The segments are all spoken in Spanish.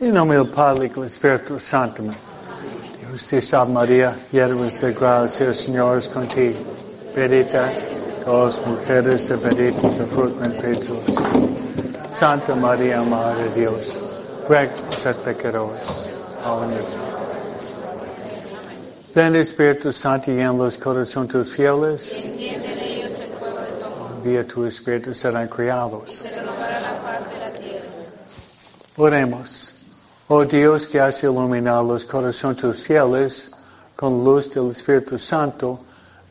En nombre del Padre y del Espíritu Santo. Justicia María, hierbas de gracia, el Señor es contigo. Bendita todas mujeres y bendito su fruto en Jesús. Santa María, Madre de Dios, ruega por pecadores, ahora Ven Espíritu Santo y en los corazones fieles. Enciende en ellos el fuego de tu Espíritu serán criados. Oremos. Oh Dios que has iluminado los corazones tus fieles con luz del Espíritu Santo,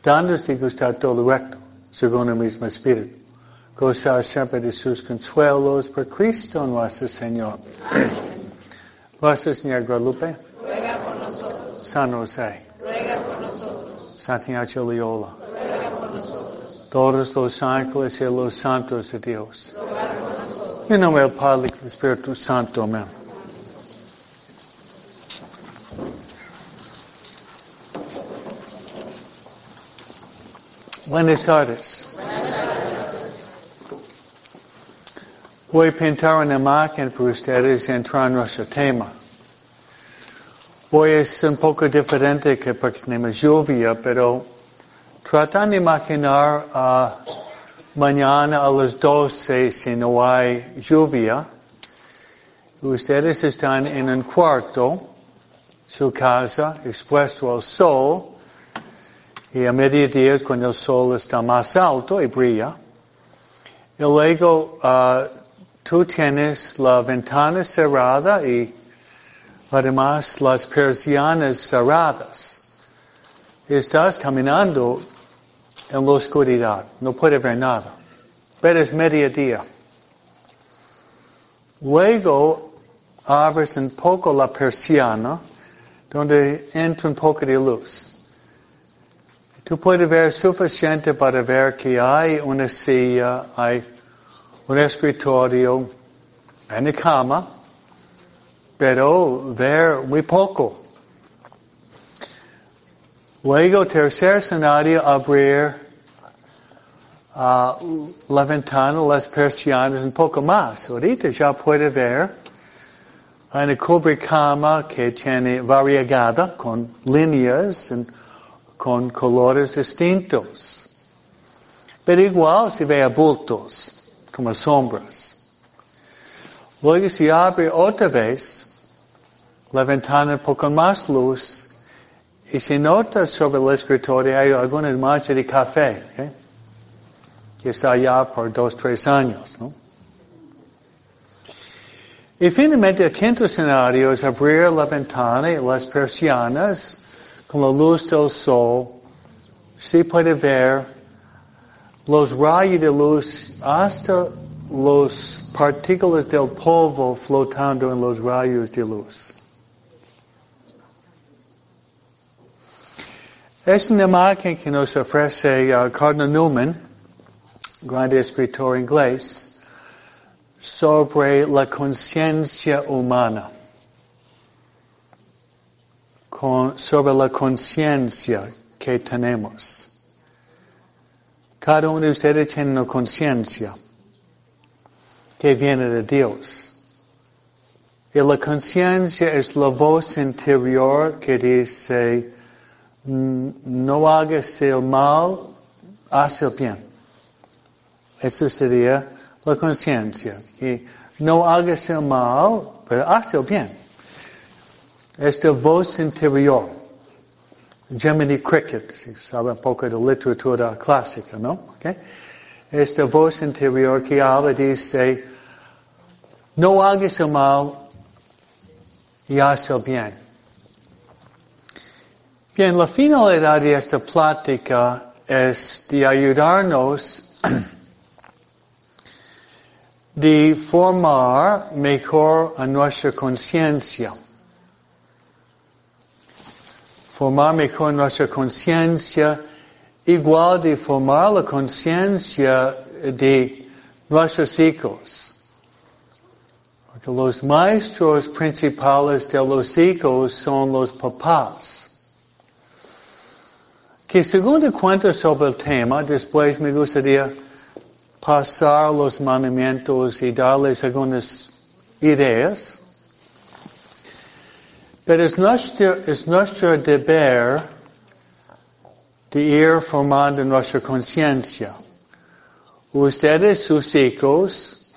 danos de gustar todo recto, según el mismo Espíritu. Gozar siempre de sus consuelos por Cristo nuestro Señor. Nuestra Señora Guadalupe, Ruega por nosotros. San José, Ruega por nosotros. Santa Ignacio Loyola, Ruega por nosotros. Todos los ángeles y los santos de Dios. En nombre del Padre y del Espíritu Santo. Amén. Buenas tardes. Voy a pintar una imagen para ustedes y entrar en nuestro tema. Hoy es un poco diferente que porque tenemos lluvia, pero tratan de imaginar ah, mañana a las 12 si no hay lluvia. Ustedes están en un cuarto, su casa, expuesto al sol, y a mediodía cuando el sol está más alto y brilla. Y luego ah, tú tienes la ventana cerrada y además las persianas cerradas. Estás caminando en la oscuridad, no puedes ver nada. Pero es mediodía. Luego abres un poco la persiana donde entra un poco de luz. Tú puedes ver suficiente para ver que hay una silla, hay un escritorio, una cama, pero ver muy poco. Luego, tercer escenario, abrir ah, la ventana, las persianas, un poco más. Ahorita ya puede ver. Una cubrecama que tiene variegada, con líneas, y con colores distintos. Pero igual se ve bultos, como sombras. Luego se abre otra vez la ventana un poco más luz y se nota sobre el escritorio hay alguna de café, ¿eh? Que está allá por dos, tres años. ¿no? Y finalmente el quinto escenario es abrir la ventana y las persianas con la luz del sol, se puede ver los rayos de luz hasta los partículas del polvo flotando en los rayos de luz. Es una imagen que nos ofrece uh, Cardinal Newman, grande escritor inglés, sobre la conciencia humana con, sobre la conciencia que tenemos. Cada uno de ustedes tiene una conciencia que viene de Dios. Y la conciencia es la voz interior que dice, no hagas el mal, haz el bien. Eso sería la conciencia. Y no hagas el mal, pero haz el bien. Esta voz interior. Jiminy Cricket, si sabe un poco de literatura clásica, ¿no? Okay. Esta voz interior que habla dice, no hagas el mal y haz el bien. Bien, la finalidad de esta plática es de ayudarnos de formar mejor a nuestra conciencia formar mejor nuestra conciencia, igual de formar la conciencia de nuestros hijos. Porque los maestros principales de los hijos son los papás. Que según cuento sobre el tema, después me gustaría pasar los mandamientos y darles algunas ideas. Pero es nuestro, es nuestro deber de ir formando nuestra conciencia. Ustedes, sus hijos,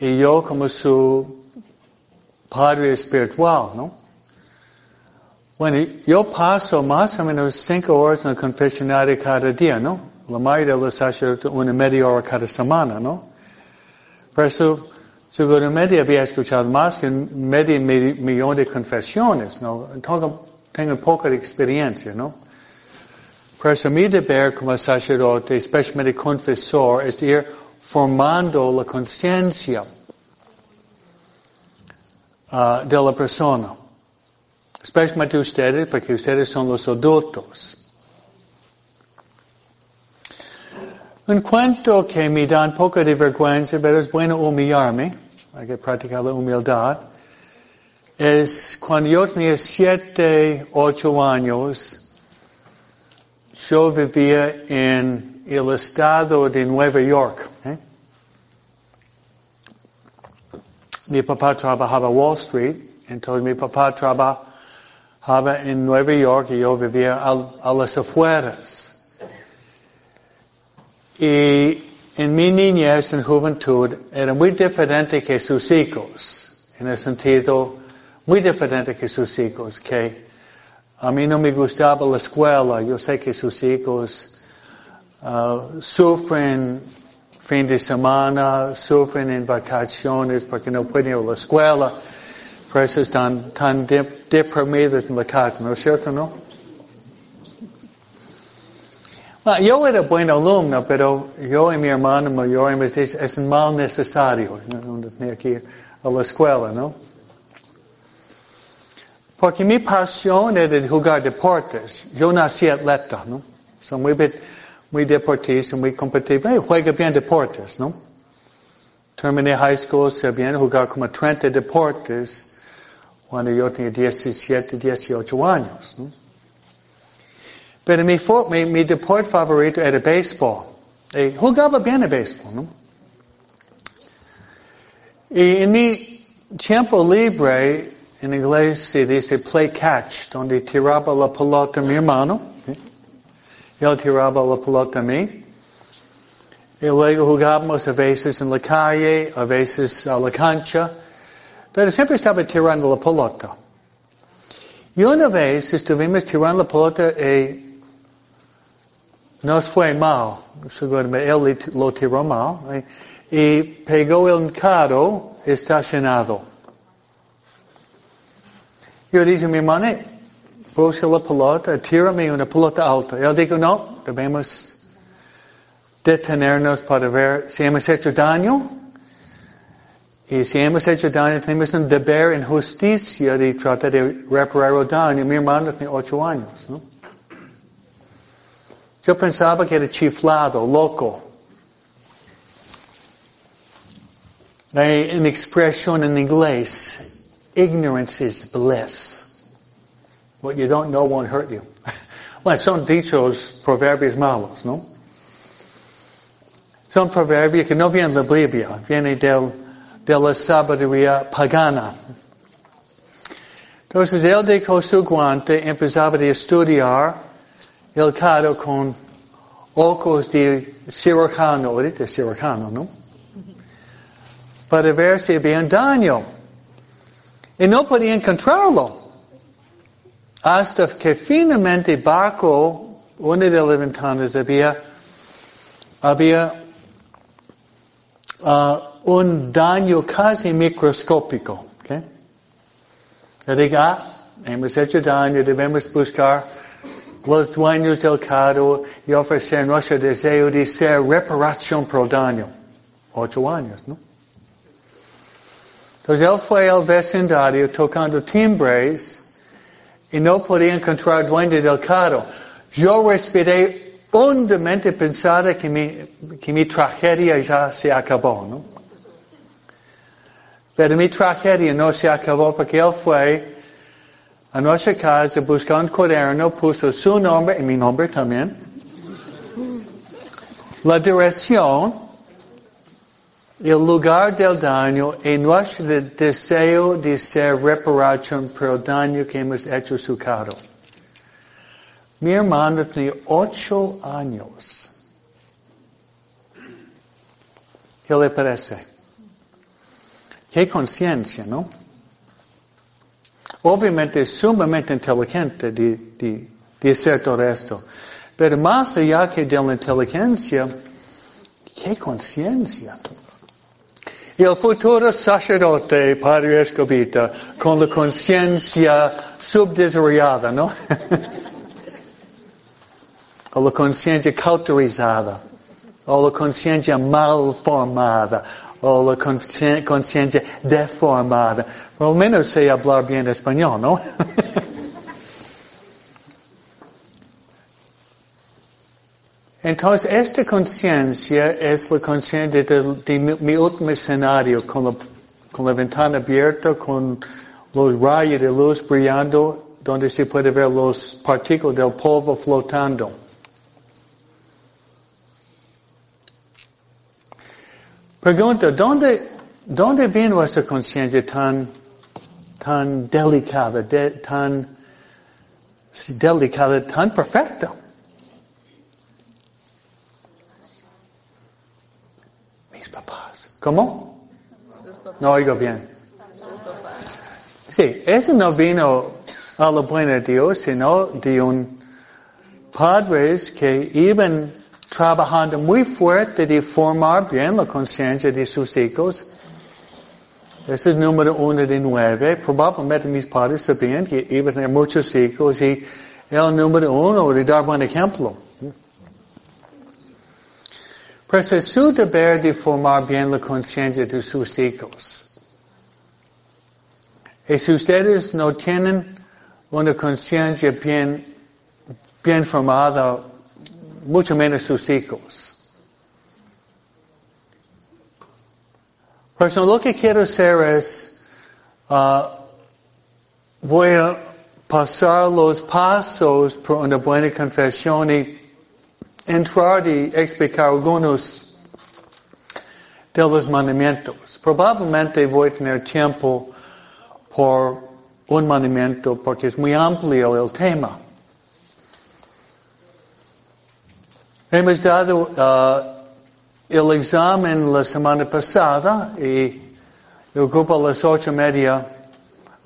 y yo como su padre espiritual, ¿no? Bueno, yo paso más o menos cinco horas en el confesionario cada día, ¿no? La mayoría de los sacerdotes una media hora cada semana, ¿no? Por eso, seguramente había escuchado más que medio millón de confesiones, ¿no? Tengo, poca experiencia, ¿no? Por eso mi deber como sacerdote, especialmente confesor, es ir formando la conciencia uh, de la persona. Especialmente ustedes, porque ustedes son los adultos. Un cuento que me da un poco de vergüenza, pero es bueno humillarme, hay que practicar la humildad, es cuando yo tenía siete, ocho años, yo vivía en el estado de Nueva York. ¿eh? Mi papá trabajaba Wall Street, entonces mi papá trabajaba en Nueva York y yo vivía a las afueras. Y en mi niñez, en juventud, era muy diferente que sus hijos, en el sentido muy diferente que sus hijos, que a mí no me gustaba la escuela, yo sé que sus hijos uh, sufren fin de semana, sufren en vacaciones porque no pueden ir a la escuela, por eso están tan deprimidos en la casa, ¿no es cierto, no? Well, yo era buen alumno, pero yo y mi hermano mayor es mal necesario, no tenía que a la escuela, ¿no? Porque mi pasión era de jugar deportes. Yo nací atleta, ¿no? Soy muy, muy deportista, muy competitivo. Hey, juega bien deportes, ¿no? Terminé high school, sabía jugar como 30 deportes cuando yo tenía 17, 18 años, ¿no? Pero mi, mi, mi deporte favorito era béisbol. Y jugaba bien el béisbol, ¿no? Y en mi tiempo libre, en inglés se dice play catch, donde tiraba la pelota a mi hermano. ¿eh? Él tiraba la pelota a mí. Y luego jugábamos a veces en la calle, a veces a la cancha. Pero siempre estaba tirando la pelota. Y una vez estuvimos tirando la pelota y nos fue mal, seguramente él lo tiró mal, ¿eh? y pegó el carro estacionado. Yo dije, mi hermano, puse la pelota, tírame una pelota alta. Él dijo, no, debemos detenernos para ver si hemos hecho daño. Y si hemos hecho daño, tenemos un deber en justicia de tratar de reparar el daño. Mi hermano tiene ocho años, ¿no? Yo pensaba que era chiflado, loco. Hay una expresión en inglés, ignorance is bliss. What you don't know won't hurt you. Bueno, son dichos proverbios malos, ¿no? Son proverbios que no vienen de la Biblia, vienen del, de la sabiduría pagana. Entonces él dejó su guante, empezaba a estudiar el caro con ojos de cirujano, ahorita cirujano, ¿no? Para ver si había un daño. Y no podía encontrarlo. Hasta que finalmente bajo una de las ventanas había, había uh, un daño casi microscópico. ¿okay? Yo digo, ah, hemos hecho daño, debemos buscar los dueños del carro y ofrecer nuestro deseo de ser reparación por daño. Ocho años, ¿no? Entonces él fue al vecindario tocando timbres y no podía encontrar dueño del carro. Yo respiré hondamente pensada que mi, que mi tragedia ya se acabó, ¿no? Pero mi tragedia no se acabó porque él fue a nuestra casa, buscó un cuaderno, puso su nombre y mi nombre también, la dirección el lugar del daño y nuestro deseo de ser reparación por el daño que hemos hecho su carro. Mi hermano tenía ocho años. ¿Qué le parece? Qué conciencia, ¿no? Obviamente sumamente inteligente de, de, de hacer todo esto. Pero más allá que de la inteligencia, qué conciencia. El futuro sacerdote, Padre Escobita, con la conciencia subdesarrollada, ¿no? o la conciencia cauterizada, o la conciencia mal formada, o la conciencia deformada. Por lo menos sé hablar bien español, ¿no? Entonces, esta conciencia es la conciencia de, mi último escenario, con la, con la ventana abierta, con los rayos de luz brillando, donde se puede ver los partículas del polvo flotando. Pregunta, ¿dónde, dónde viene esa conciencia tan, tan delicada, tan delicada, tan perfecta? papás. ¿Cómo? No oigo bien. Sí, eso no vino a la buena de Dios, sino de un padres que iban trabajando muy fuerte de formar bien la conciencia de sus hijos. Ese es número uno de nueve. Probablemente mis padres sabían que iban a tener muchos hijos y el número uno de dar buen ejemplo. Pues es su deber de formar bien la conciencia de sus hijos. Y si ustedes no tienen una conciencia bien, bien formada, mucho menos sus hijos. Pues lo que quiero hacer es, uh, voy a pasar los pasos por una buena confesión y entrar y explicar algunos de los mandamientos. Probablemente voy a tener tiempo por un mandamiento porque es muy amplio el tema. Hemos dado el examen la semana pasada y el grupo a las ocho y media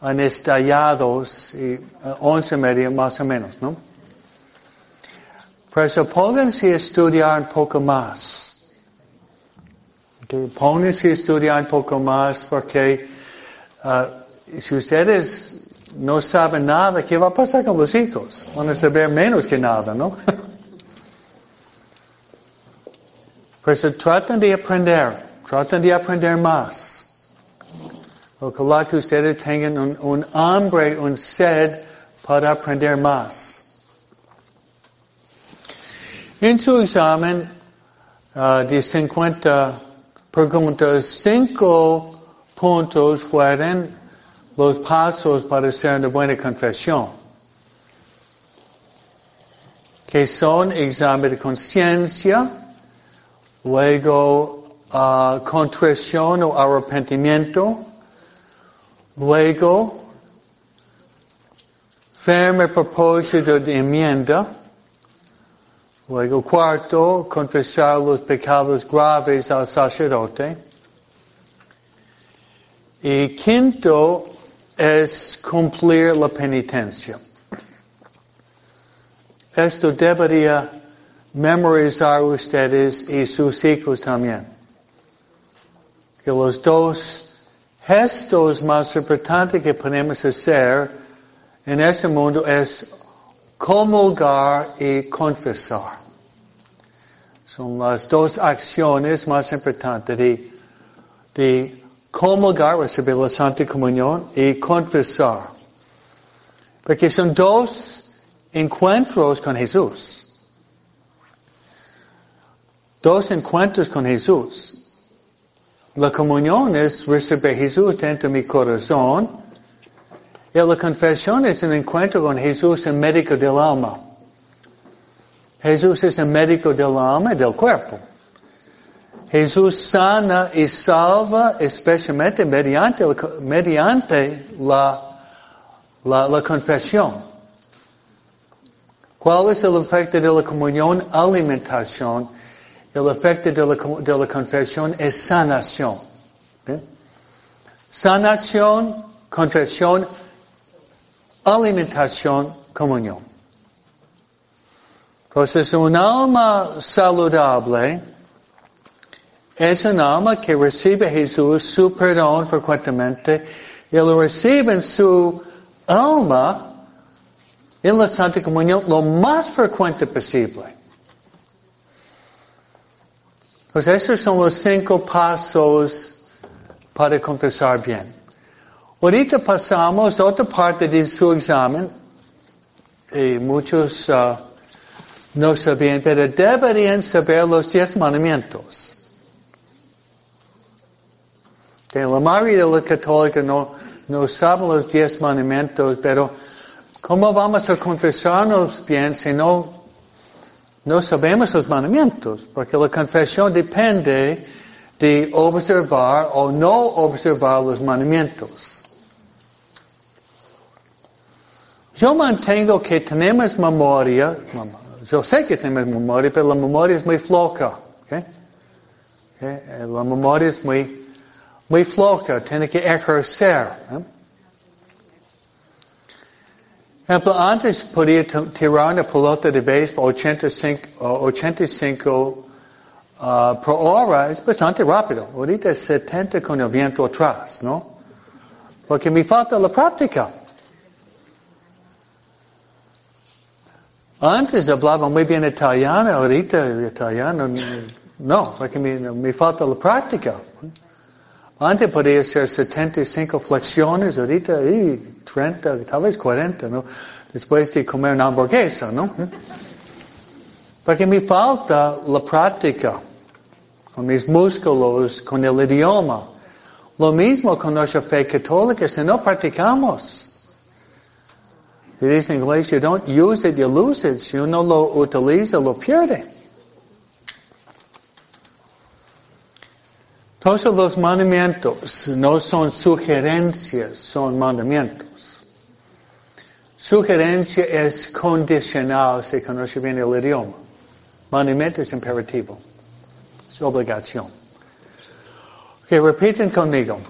han estallado y once y media más o menos, ¿no? Por eso pónganse a estudiar un poco más. Okay, pónganse a estudiar un poco más porque si ustedes no saben nada, ¿qué va a pasar con los hijos? Van a saber menos que nada, ¿no? Por eso tratan de aprender, tratan de aprender más. Ojalá que ustedes tengan un, un hambre, un sed para aprender más. En su examen uh, de 50 preguntas, cinco puntos fueron los pasos para hacer una buena confesión. Que son examen de conciencia, luego uh, contrición o arrepentimiento, luego firme propósito de enmienda, Luego cuarto, confesar los pecados graves al sacerdote. Y quinto es cumplir la penitencia. Esto debería memorizar ustedes y sus hijos también. Que los dos gestos más importantes que podemos hacer en este mundo es comulgar y confesar. Son las dos acciones más importantes de, de comulgar, recibir la Santa Comunión y confesar. Porque son dos encuentros con Jesús. Dos encuentros con Jesús. La comunión es recibir Jesús dentro de mi corazón y la confesión es un encuentro con Jesús, el médico del alma. Jesús es el médico del alma y del cuerpo. Jesús sana y salva especialmente mediante, mediante la, la, la confesión. ¿Cuál es el efecto de la comunión? Alimentación. El efecto de la, de la confesión es sanación. Sanación, confesión, alimentación, comunión. Entonces, un alma saludable es un alma que recibe Jesús su perdón frecuentemente y lo recibe en su alma en la Santa Comunión lo más frecuente posible. Pues esos son los cinco pasos para confesar bien. Ahorita pasamos a otra parte de su examen y muchos uh, no sabían, pero deberían saber los diez mandamientos. Que la mayoría de los católicos no, no saben los diez mandamientos, pero ¿cómo vamos a confesarnos bien si no, no sabemos los mandamientos? Porque la confesión depende de observar o no observar los mandamientos. Yo mantengo que tenemos memoria, yo sé que tenemos memoria, pero la memoria es muy floja. ¿okay? ¿Okay? La memoria es muy, muy floja, tiene que ejercer. ¿eh? Ejemplo, antes podía tirar una pelota de béisbol 85, 85 uh, por hora, es bastante rápido. Ahorita es 70 con el viento atrás, ¿no? Porque me falta la práctica. Antes hablaba muy bien italiano, ahorita italiano no, porque me, me falta la práctica. Antes podía hacer 75 flexiones, ahorita y 30, tal vez 40, ¿no? Después de comer una hamburguesa, ¿no? Porque me falta la práctica con mis músculos, con el idioma. Lo mismo con nuestra fe católica, si no practicamos. Y dice en inglés, you don't use it, you lose it. Si uno lo utiliza, lo pierde. Todos los mandamientos no son sugerencias, son mandamientos. Sugerencia es condicional, se conoce bien el idioma. Mandamiento es imperativo. Es obligación. Ok, repiten conmigo.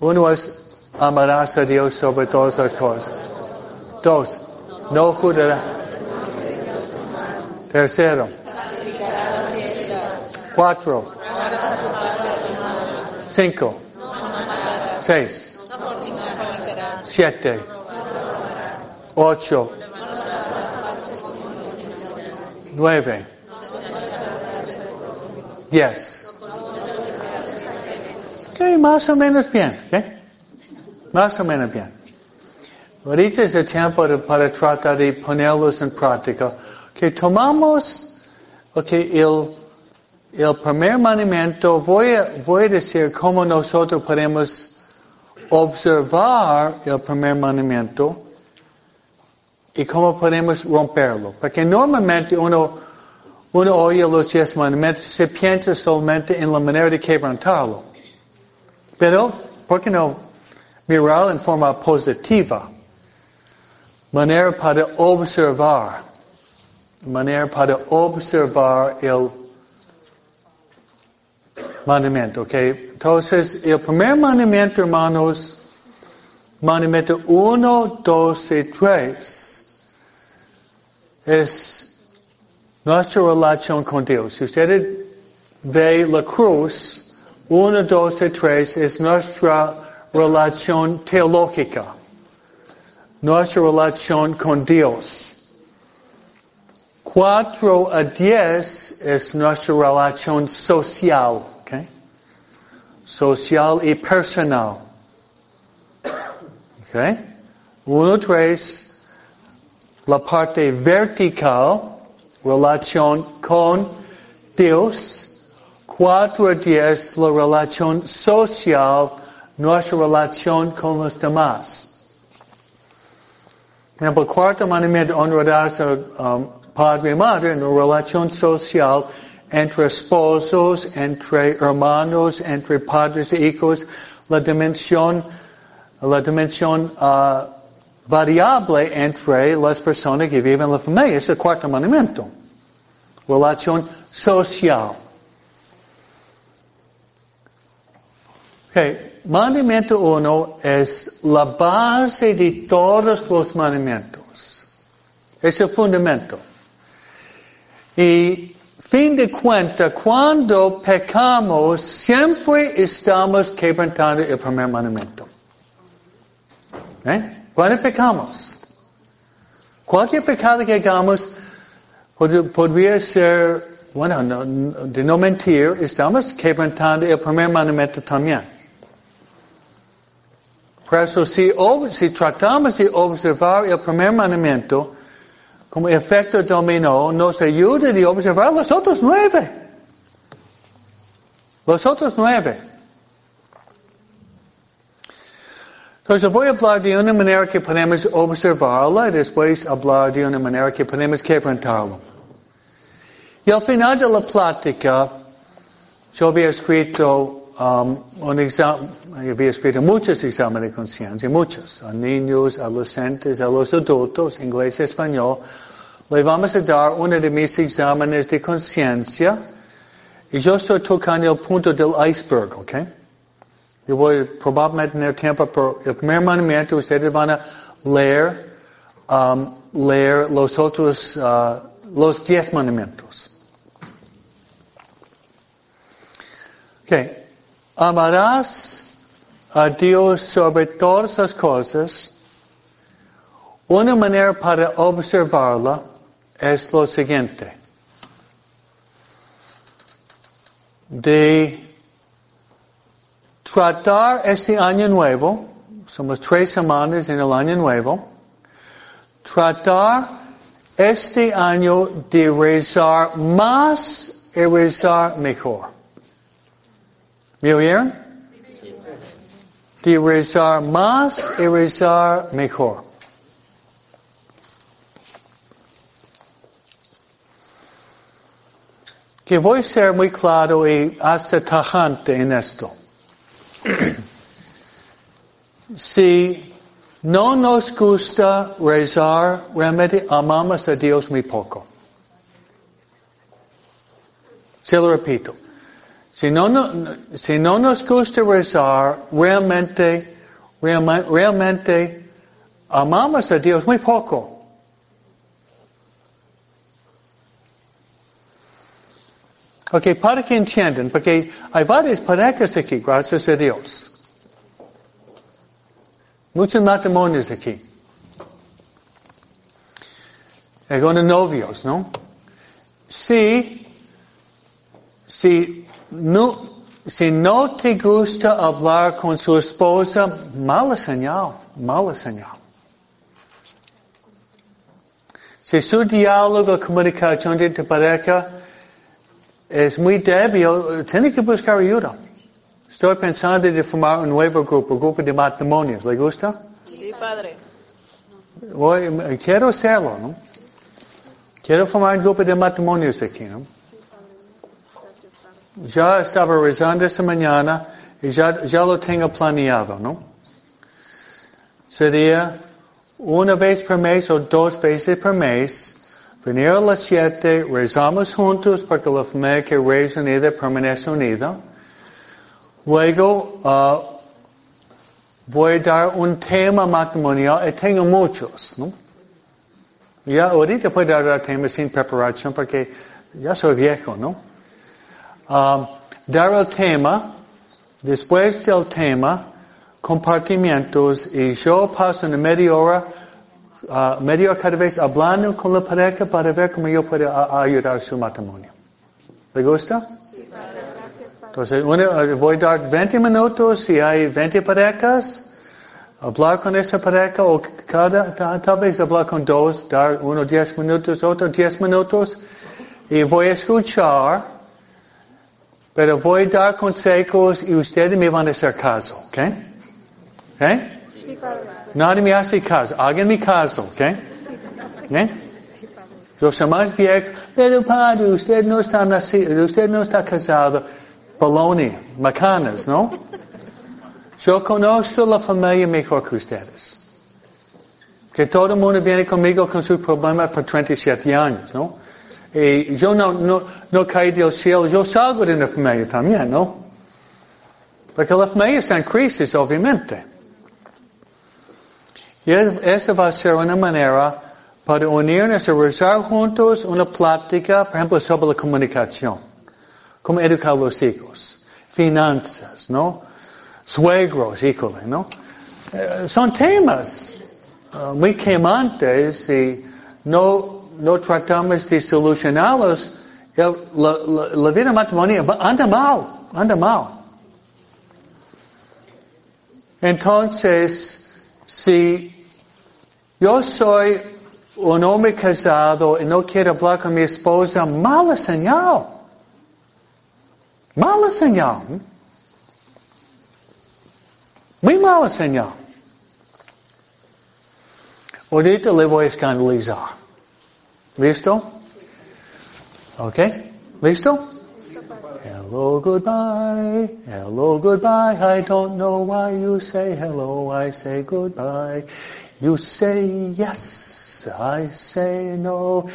Uno es amarás a Dios sobre todas las cosas. Dos, no jurará. Tercero. Cuatro. Cinco. Seis. Siete. Ocho. Nueve. Diez. Ok, más o menos bien. ¿okay? Más o menos bien. Ahorita es el tiempo para tratar de ponerlos en práctica. Que tomamos, ok, el, el primer mandamiento, voy a, voy a decir cómo nosotros podemos observar el primer mandamiento y cómo podemos romperlo. Porque normalmente uno, uno oye los diez mandamientos, se piensa solamente en la manera de quebrantarlo. Pero, ¿por qué no mirar en forma positiva? manera para observar, manera para observar el mandamiento, ¿ok? Entonces, el primer mandamiento, hermanos, mandamiento 1, 2 y 3, es nuestra relación con Dios. Si usted ve la cruz, 1, 2 y 3 es nuestra relación teológica nuestra relación con Dios. Cuatro a diez es nuestra relación social? Social y personal. Okay? Uno, tres, la parte vertical, relación con Dios. Cuatro diez, la relación social, nuestra relación con los demás. Por ejemplo, cuarto mandamiento honrarás a um, padre y madre en una relación social entre esposos, entre hermanos, entre padres e hijos, la dimensión, la dimensión ah, variable entre las personas que viven en la familia. Es el cuarto mandamiento. Relación social. Okay. Mandamiento uno es la base de todos los mandamientos. Es el fundamento. Y fin de cuenta, cuando pecamos, siempre estamos quebrantando el primer mandamiento. ¿Eh? Cuando pecamos, cualquier pecado que hagamos pod- podría ser, bueno, no- no- de no mentir, estamos quebrantando el primer mandamiento también. Por eso, si tratamos de observar el primer mandamiento como efecto dominó, nos ayuda de observar los otros nueve. Los otros nueve. Entonces voy a hablar de una manera que podemos observarla y después hablar de una manera que podemos quebrantarlo. Y al final de la plática, yo había escrito um, un examen, había escrito muchos exámenes de conciencia, muchos, a niños, adolescentes, a los adultos, inglés español. Le vamos a dar uno de mis exámenes de conciencia y yo estoy tocando el punto del iceberg, ¿ok? Yo voy probablemente tener tiempo por el primer mandamiento, ustedes van a leer, um, leer los otros, uh, los diez mandamientos. Okay. Amarás a Dios sobre todas las cosas. Una manera para observarla es lo siguiente. De tratar este año nuevo, somos tres semanas en el año nuevo, tratar este año de rezar más y rezar mejor. ¿Me oyeron? De rezar más y rezar mejor. Que voy a ser muy claro y hasta tajante en esto. si no nos gusta rezar, realmente amamos a Dios muy poco. Se lo repito. Si no, nos gusta rezar, realmente, realme- realmente amamos a Dios muy poco. Ok, para que entiendan, porque hay varias parejas aquí, gracias a Dios. Muchos matrimonios aquí. Algunos novios, ¿no? Si, si no, si no te gusta hablar con su esposa, mala señal, mala señal. Si su diálogo, comunicación de pareja es muy débil, tiene que buscar ayuda. Estoy pensando de formar un nuevo grupo, un grupo de matrimonios. ¿Le gusta? Sí, padre. Voy- quiero hacerlo, ¿no? Quiero formar un grupo de matrimonios aquí, ¿no? Ya estaba rezando esta mañana y ya, ya lo tengo planeado, ¿no? Sería una vez por mes o dos veces por mes, venir a las siete, rezamos juntos porque la familia que reza unida permanece unida. Luego, ah, voy a dar un tema matrimonial y tengo muchos, ¿no? Ya ahorita puedo dar temas sin preparación porque ya soy viejo, ¿no? Um, dar el tema, después del tema, compartimientos y yo paso una media hora, uh, media hora cada vez hablando con la pareja para ver cómo yo puedo a- ayudar su matrimonio. ¿Le gusta? Entonces, una- eh, voy a dar 20 minutos si hay 20 parejas, hablar con esa pareja o cada, ta- tal vez hablar con dos, dar uno 10 minutos, otro 10 minutos y voy a escuchar, pero voy a dar consejos y ustedes me van a hacer caso, ¿ok? ¿Ok? Nadie me hace caso, háganme caso, ¿ok? ¿Ok? Yo soy más viejo, pero padre, usted no está nacido, usted no está casado. Polonia, macanas, ¿no? Yo conozco la familia mejor que ustedes. Que todo el mundo viene conmigo con sus problemas por 37 años, ¿no? Y yo no, no, no caí del cielo, yo salgo de una familia también, ¿no? Porque la familia está en crisis, obviamente. Y esa va a ser una manera para unirnos a rezar juntos una plática, por ejemplo, sobre la comunicación. Cómo educar a los hijos. Finanzas, ¿no? Suegros, híjole, ¿no? Eh, son temas uh, muy quemantes y no, no tratamos de solucionarlos. La vida matrimonial anda mal, anda mal. Entonces, si yo soy un hombre casado y no quiero hablar con mi esposa, mala señal. Mala señal. Muy mala señal. Ahorita le voy a escandalizar. ¿Listo? ¿Ok? ¿Listo? Hello, goodbye. Hello, goodbye. I don't know why you say hello. I say goodbye. You say yes. I say no.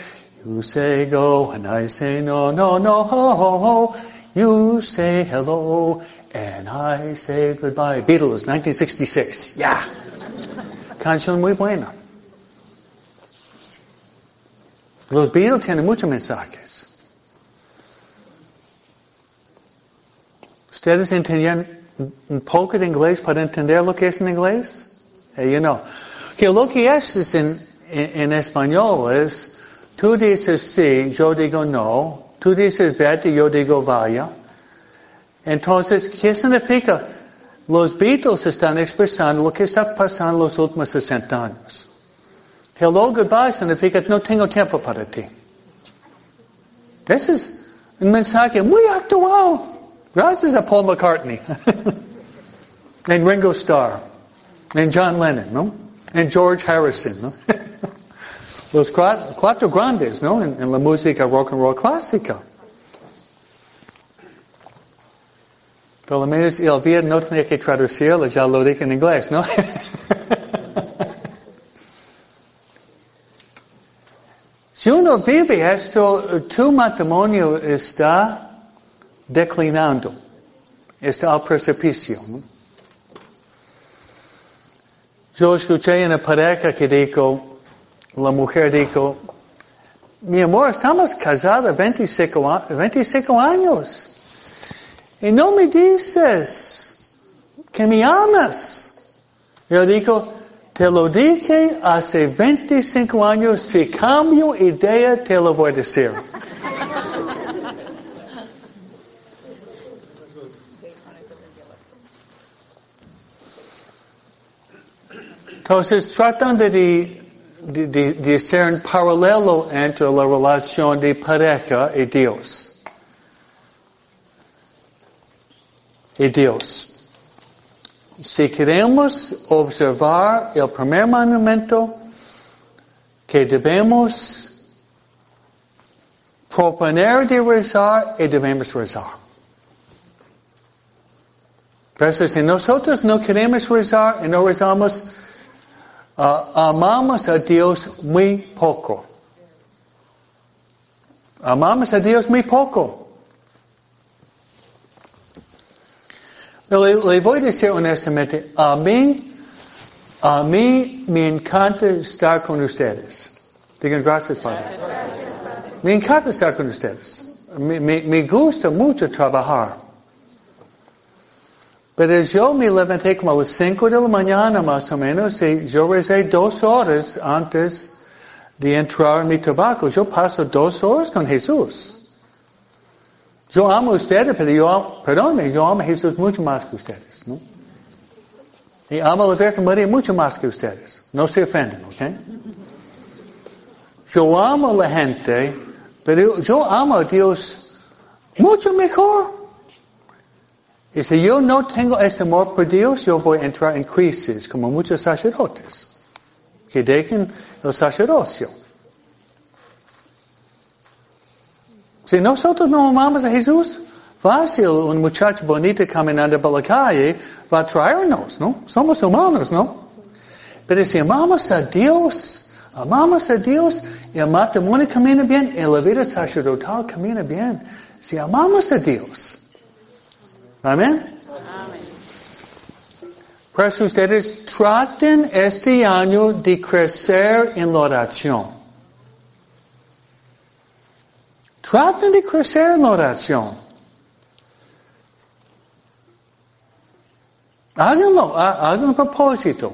You say go and I say no, no, no. You say hello and I say goodbye. Beatles, 1966. Yeah. Canción muy buena. Los Beatles tienen muchos mensajes. ¿Ustedes entendían un poco de inglés para entender lo que es en inglés? Hey, you know. Que lo que es, en, en, en, español es, tú dices sí, yo digo no, tú dices vete, yo digo vaya. Entonces, ¿qué significa? Los Beatles están expresando lo que está pasando los últimos 60 años. Hello, goodbye significa no tengo tiempo para ti. Ese es un mensaje muy actual. Gracias a Paul McCartney. en Ringo Starr. En John Lennon, ¿no? En George Harrison, ¿no? Los cuatro, grandes, ¿no? En, en, la música rock and roll clásica. Por lo menos el día no tenía que traducirlo, ya lo dije en inglés, ¿no? si uno vive esto, tu matrimonio está declinando. Está al precipicio. ¿no? Yo escuché una pareja que dijo, la mujer dijo, mi amor, estamos casados 25, 25 años. Y no me dices que me amas. Yo digo, te lo dije hace 25 años, si cambio idea te lo voy a decir. Entonces tratan de, de, de, de hacer un paralelo entre la relación de pareja y Dios. Y Dios. Si queremos observar el primer mandamiento, que debemos proponer de rezar y debemos rezar. Pero si nosotros no queremos rezar y no rezamos, amamos a Dios muy poco. Amamos a Dios muy poco. Le, le, voy a decir honestamente, a mí, a mí me encanta estar con ustedes. Digan gracias, Padre. Me encanta estar con ustedes. Me gusta mucho trabajar. Pero yo me levanté como a las 5 de la mañana más o menos y yo recé dos horas antes de entrar en mi trabajo. Yo paso dos horas con Jesús. Yo amo a ustedes, pero yo, perdónme, yo amo a Jesús mucho más que ustedes, ¿no? Y amo a la Virgen María mucho más que ustedes. No se ofenden, ¿ok? Yo amo a la gente, pero yo amo a Dios mucho mejor. Y si yo no tengo ese amor por Dios, yo voy a entrar en crisis, como muchos sacerdotes, que dejen el sacerdocio. Si nosotros no amamos a Jesús, fácil, un muchacho bonito caminando por la calle va a traernos, ¿no? Somos humanos, ¿no? Pero si amamos a Dios, amamos a Dios, y el matrimonio camina bien, y la vida sacerdotal camina bien. Si amamos a Dios. Amén. Por eso ustedes traten este año de crecer en la oración. Traten de crecer en la oración. Háganlo, ha- hagan un propósito.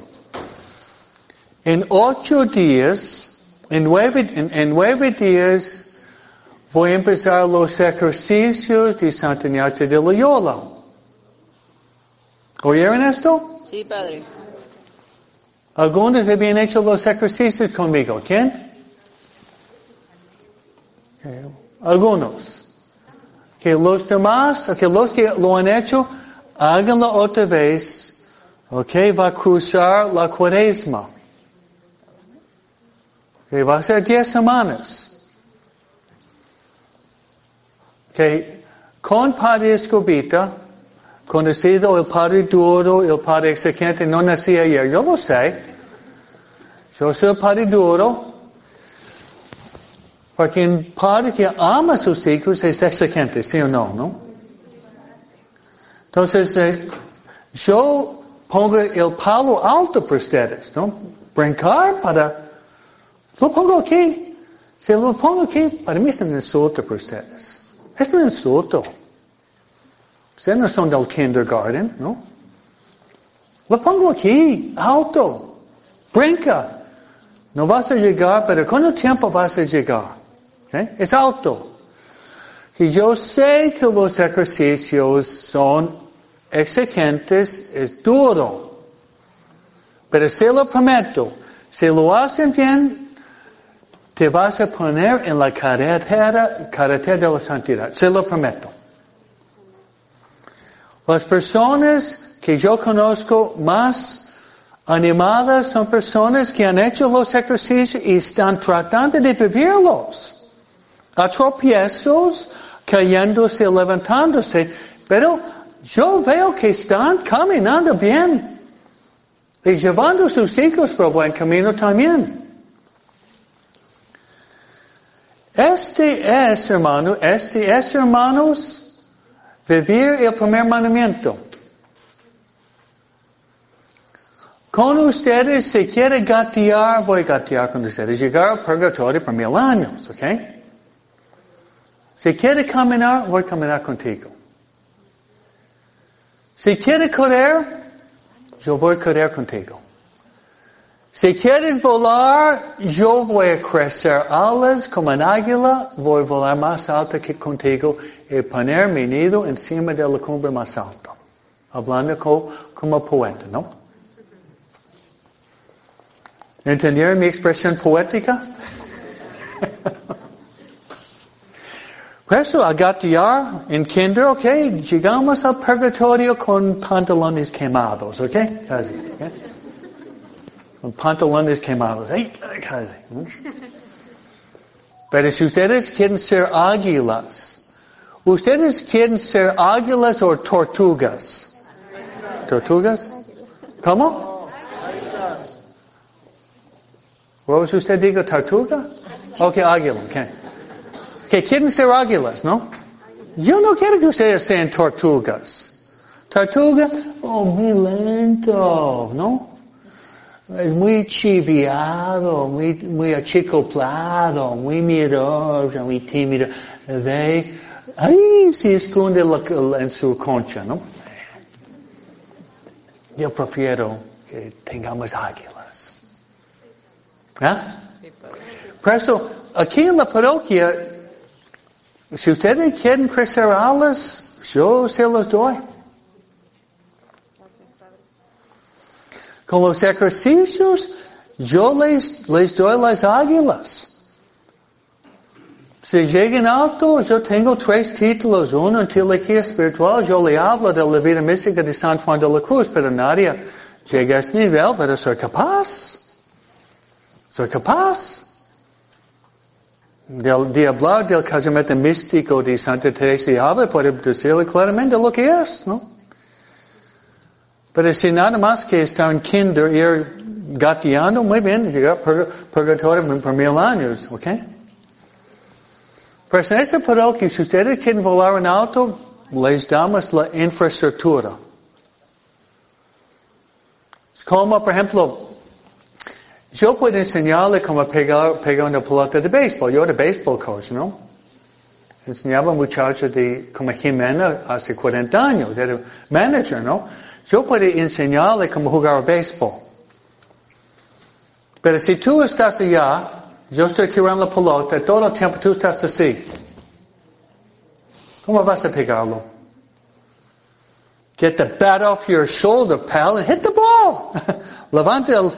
En ocho días, en nueve, en, en días, voy a empezar los ejercicios de Santa Ignacia de Loyola. ¿Oyeron esto? Sí, Padre. Algunos habían hecho los ejercicios conmigo. ¿Quién? Algunos. Que los demás, que los que lo han hecho, háganlo otra vez. Ok, va a cruzar la cuaresma. Que va a ser 10 semanas. Que con Padre Escobita, conocido el Padre Duro, el Padre Exigente, no nací ayer, yo lo sé. Yo soy el Padre Duro. Porque un padre que ama a sus hijos es exigente, ¿sí o no? ¿no? Entonces, eh, yo pongo el palo alto para ustedes, ¿no? Brincar para... Lo pongo aquí. Si lo pongo aquí, para mí es un insulto para ustedes. Es un insulto. Ustedes no son del kindergarten, ¿no? Lo pongo aquí, alto. Brinca. No vas a llegar, pero con el tiempo vas a llegar. ¿ok? Es alto. Y yo sé que los ejercicios son exigentes, es duro. Pero se lo prometo, si lo hacen bien, te vas a poner en la carretera, carretera de la santidad. Se lo prometo. Las personas que yo conozco más animadas son personas que han hecho los ejercicios y están tratando de vivirlos. A tropiezos, cayéndose, levantándose, pero yo veo que están caminando bien y llevando sus hijos por buen camino también. Este es, hermano, este es, hermanos, vivir el primer mandamiento. Con ustedes, si quiere gatear, voy a gatear con ustedes. Llegar al purgatorio por mil años, ¿ok? Si quiere caminar, voy a caminar contigo. Si quiere correr, yo voy a correr contigo. Si quieres volar, yo voy a crecer alas como un águila, voy a volar más alto que contigo y poner mi nido encima de la cumbre más alta. Hablando co- como poeta, ¿no? ¿Entendieron mi expresión poética? Por eso, al en kinder, ok, llegamos al purgatorio con pantalones quemados, ok, casi, ok. Con pantalones quemados, ay, ay, casi. ¿no? Pero si ustedes quieren ser águilas, ustedes quieren ser águilas o tortugas. ¿Tortugas? ¿Cómo? ¿Vos usted diga tortuga? Ok, águila, ok. Que quieren ser águilas, ¿no? Yo no quiero que ustedes sean tortugas. Tortuga, oh, muy lento, ¿no? Es muy chiviado, muy, muy achicoplado, muy miedoso, muy tímido. Ve, ahí se esconde la- en su concha, ¿no? Yo prefiero que tengamos águilas. ¿Ah? Sí. Por eso, aquí en la parroquia, si ustedes quieren crecer alas, yo se los doy. Con los ejercicios, yo les, les doy las águilas. Si llegan alto, yo tengo tres títulos. Uno en teología espiritual, yo le hablo de la vida mística de San Juan de la Cruz, pero nadie llega a ese nivel, pero soy capaz. Soy capaz. del, de hablar del casamiento místico de Santa Teresa de Ávila, puede decirle claramente lo que es, ¿no? Pero si nada más que estar en kinder, ir gateando, muy bien, llegar a purgatorio por mil años, ¿ok? Pero en esta parroquia, si ustedes quieren volar en alto, les damos la infraestructura. Es como, por ejemplo, yo puedo enseñarle cómo pegar, pegar una pelota de béisbol. Yo era béisbol coach, ¿no? Enseñaba a muchachos de, como Jimena hace 40 años, era manager, ¿no? Yo puedo enseñarle cómo jugar béisbol. Pero si tú estás allá, yo estoy tirando la pelota, todo el tiempo tú estás así. ¿Cómo vas a pegarlo? Get the bat off your shoulder, pal, and hit the ball. Levante el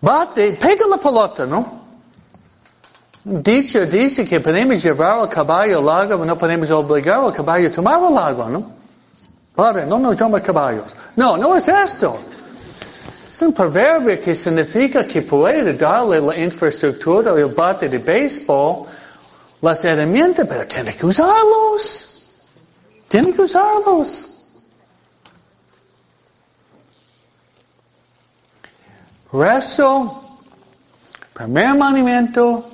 bate, pega la pelota, ¿no? Dicho dice que podemos llevar al caballo al agua, no podemos obligar al caballo a tomar el agua, ¿no? Padre, no nos llames caballos. No, no es esto. Es un proverbio que significa que puede darle la infraestructura el bate de béisbol, las herramientas, pero tiene que usarlos. Tiene que usarlos. Por eso, primer mandamiento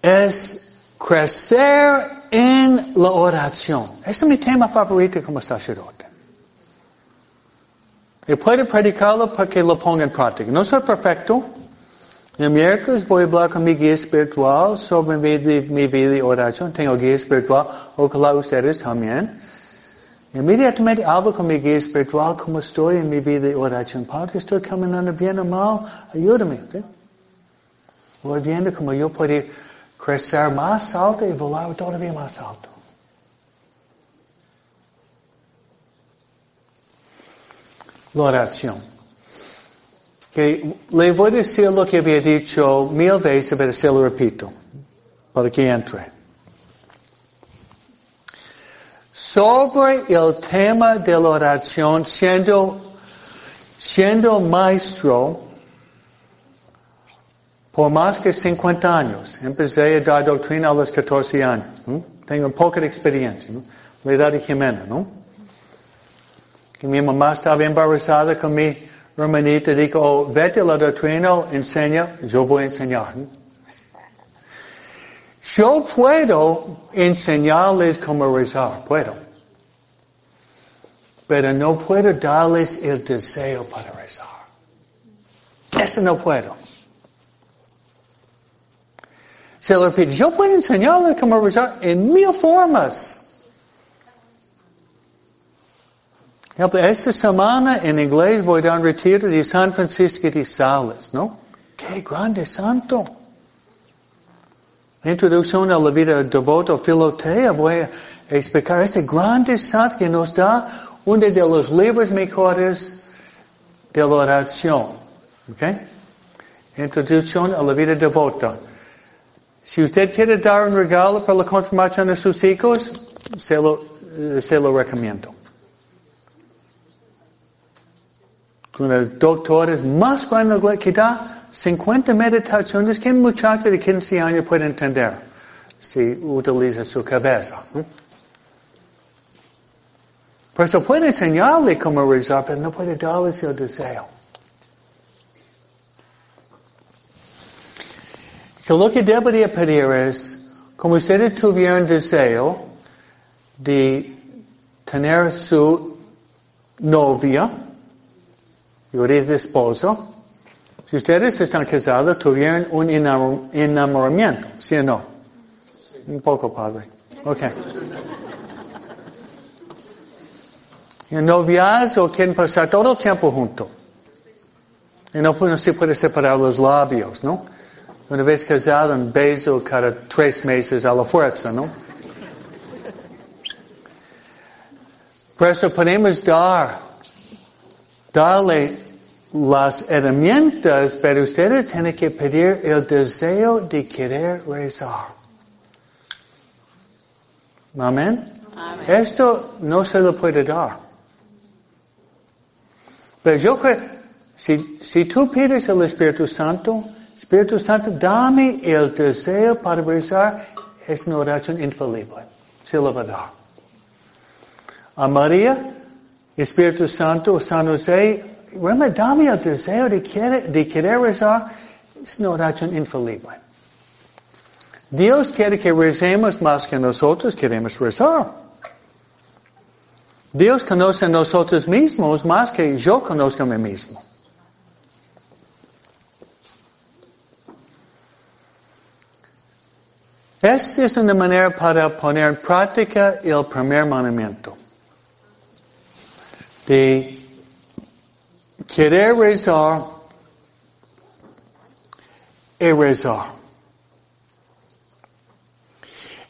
es crecer en la oración. Ese es mi tema favorito como sacerdote. Y puedo predicarlo para que lo ponga en práctica. No soy perfecto. El miércoles voy a hablar con mi guía espiritual sobre mi, mi vida de oración. Tengo guía espiritual, ojalá ustedes también. Inmediatamente hablo con mi guía espiritual cómo estoy en mi vida de oración. Padre, estoy caminando bien o mal, ayúdame. ¿sí? Voy viendo cómo yo puedo crecer más alto y volar todavía más alto. La oración. Que le voy a decir lo que había dicho mil veces, pero se lo repito, para que entre. Sobre el tema de la oración, siendo, siendo maestro, por más que 50 años, empecé a dar doctrina a los 14 años. ¿no? Tengo poca experiencia, ¿no? la edad de Jimena, ¿no? Que mi mamá estaba embarazada con mi hermanita, dijo, oh, vete a la doctrina, enseña, yo voy a enseñar. ¿no? Yo puedo enseñarles cómo rezar, puedo. Pero no puedo darles el deseo para rezar. Eso no puedo. Se lo repito, yo puedo enseñarles cómo rezar en mil formas. Esta semana en inglés voy a dar un retiro de San Francisco de Sales, ¿no? ¡Qué grande santo! Introducción a la vida devota filotea, voy a explicar ese grande santo que nos da uno de los libros mejores de la oración. ¿Ok? Introducción a la vida devota. Si usted quiere dar un regalo para la confirmación de sus hijos, se lo, se lo recomiendo. Con el doctor es más grande que da 50 meditaciones que un muchacho de 15 años puede entender si utiliza su cabeza. Por eso puede enseñarle cómo rezar, pero no puede darle el deseo. Que lo que debería pedir es, como ustedes tuvieron deseo de tener su novia, yo de esposo, si ustedes están casados, tuvieron un enamoramiento, ¿sí o no? Un poco, padre. Ok. En noviazgo quieren pasar todo el tiempo juntos. Y no, no se puede separar los labios, ¿no? Una vez casado, un beso cada tres meses a la fuerza, ¿no? Por eso podemos dar, darle las herramientas, pero ustedes tienen que pedir el deseo de querer rezar. Amén. Amén. Esto no se lo puede dar. Pero yo creo, si, si tú pides al Espíritu Santo, Espíritu Santo, dame el deseo para rezar. Es una oración infalible. Se lo va a dar. A María, Espíritu Santo, San José, realmente dame el deseo de querer, de querer rezar. Es una oración infalible. Dios quiere que recemos más que nosotros queremos rezar. Dios conoce a nosotros mismos más que yo conozco a mí mismo. Esta es una manera para poner en práctica el primer mandamiento. De querer rezar y rezar.